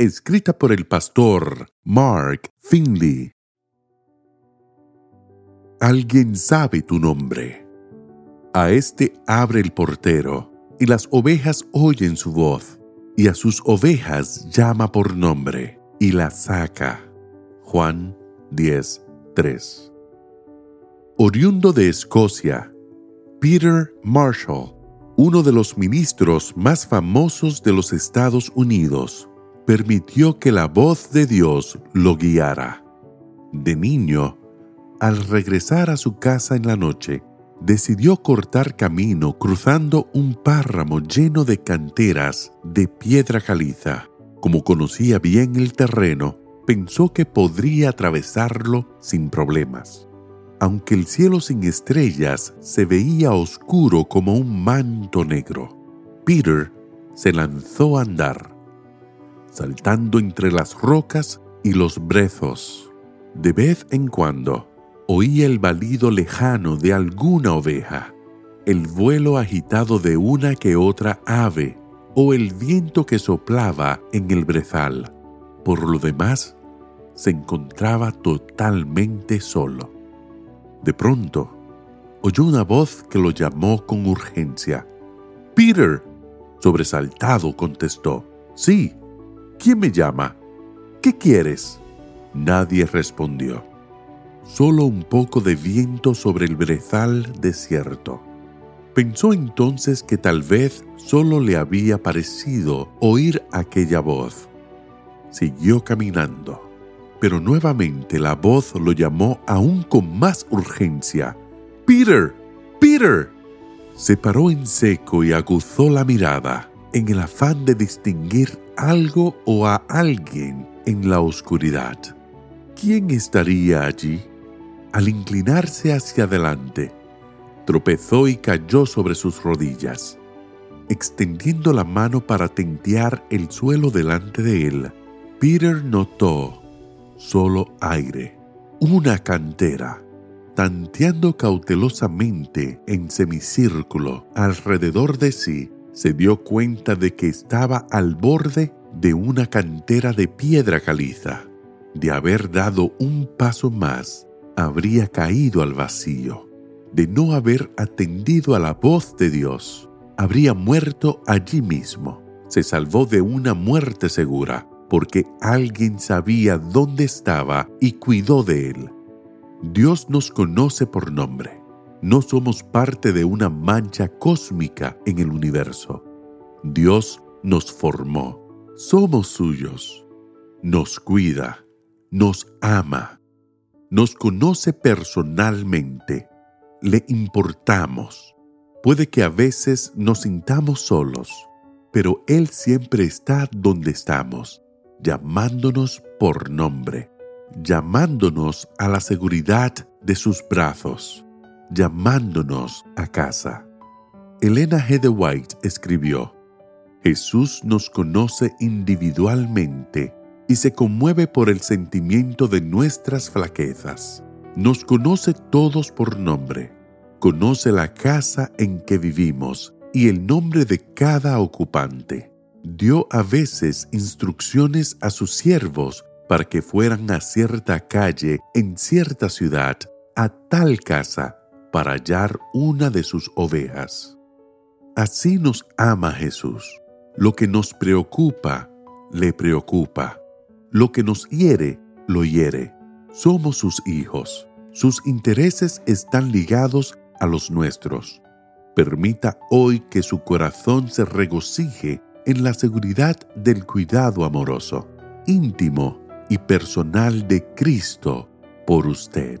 escrita por el pastor Mark Finley. Alguien sabe tu nombre. A este abre el portero, y las ovejas oyen su voz, y a sus ovejas llama por nombre, y las saca. Juan 10:3. Oriundo de Escocia, Peter Marshall, uno de los ministros más famosos de los Estados Unidos, permitió que la voz de Dios lo guiara. De niño, al regresar a su casa en la noche, decidió cortar camino cruzando un páramo lleno de canteras de piedra caliza. Como conocía bien el terreno, pensó que podría atravesarlo sin problemas. Aunque el cielo sin estrellas se veía oscuro como un manto negro, Peter se lanzó a andar, saltando entre las rocas y los brezos. De vez en cuando, oía el balido lejano de alguna oveja, el vuelo agitado de una que otra ave o el viento que soplaba en el brezal. Por lo demás, se encontraba totalmente solo. De pronto, oyó una voz que lo llamó con urgencia. Peter, sobresaltado, contestó. Sí, ¿quién me llama? ¿Qué quieres? Nadie respondió solo un poco de viento sobre el brezal desierto. Pensó entonces que tal vez solo le había parecido oír aquella voz. Siguió caminando, pero nuevamente la voz lo llamó aún con más urgencia. ¡Peter! ¡Peter! Se paró en seco y aguzó la mirada en el afán de distinguir algo o a alguien en la oscuridad. ¿Quién estaría allí? Al inclinarse hacia adelante, tropezó y cayó sobre sus rodillas. Extendiendo la mano para tentear el suelo delante de él, Peter notó solo aire, una cantera. Tanteando cautelosamente en semicírculo alrededor de sí, se dio cuenta de que estaba al borde de una cantera de piedra caliza. De haber dado un paso más, habría caído al vacío. De no haber atendido a la voz de Dios, habría muerto allí mismo. Se salvó de una muerte segura, porque alguien sabía dónde estaba y cuidó de él. Dios nos conoce por nombre. No somos parte de una mancha cósmica en el universo. Dios nos formó. Somos suyos. Nos cuida. Nos ama nos conoce personalmente, le importamos. Puede que a veces nos sintamos solos, pero Él siempre está donde estamos, llamándonos por nombre, llamándonos a la seguridad de sus brazos, llamándonos a casa. Elena G. de White escribió, Jesús nos conoce individualmente y se conmueve por el sentimiento de nuestras flaquezas. Nos conoce todos por nombre, conoce la casa en que vivimos y el nombre de cada ocupante. Dio a veces instrucciones a sus siervos para que fueran a cierta calle en cierta ciudad, a tal casa, para hallar una de sus ovejas. Así nos ama Jesús. Lo que nos preocupa, le preocupa. Lo que nos hiere, lo hiere. Somos sus hijos. Sus intereses están ligados a los nuestros. Permita hoy que su corazón se regocije en la seguridad del cuidado amoroso, íntimo y personal de Cristo por usted.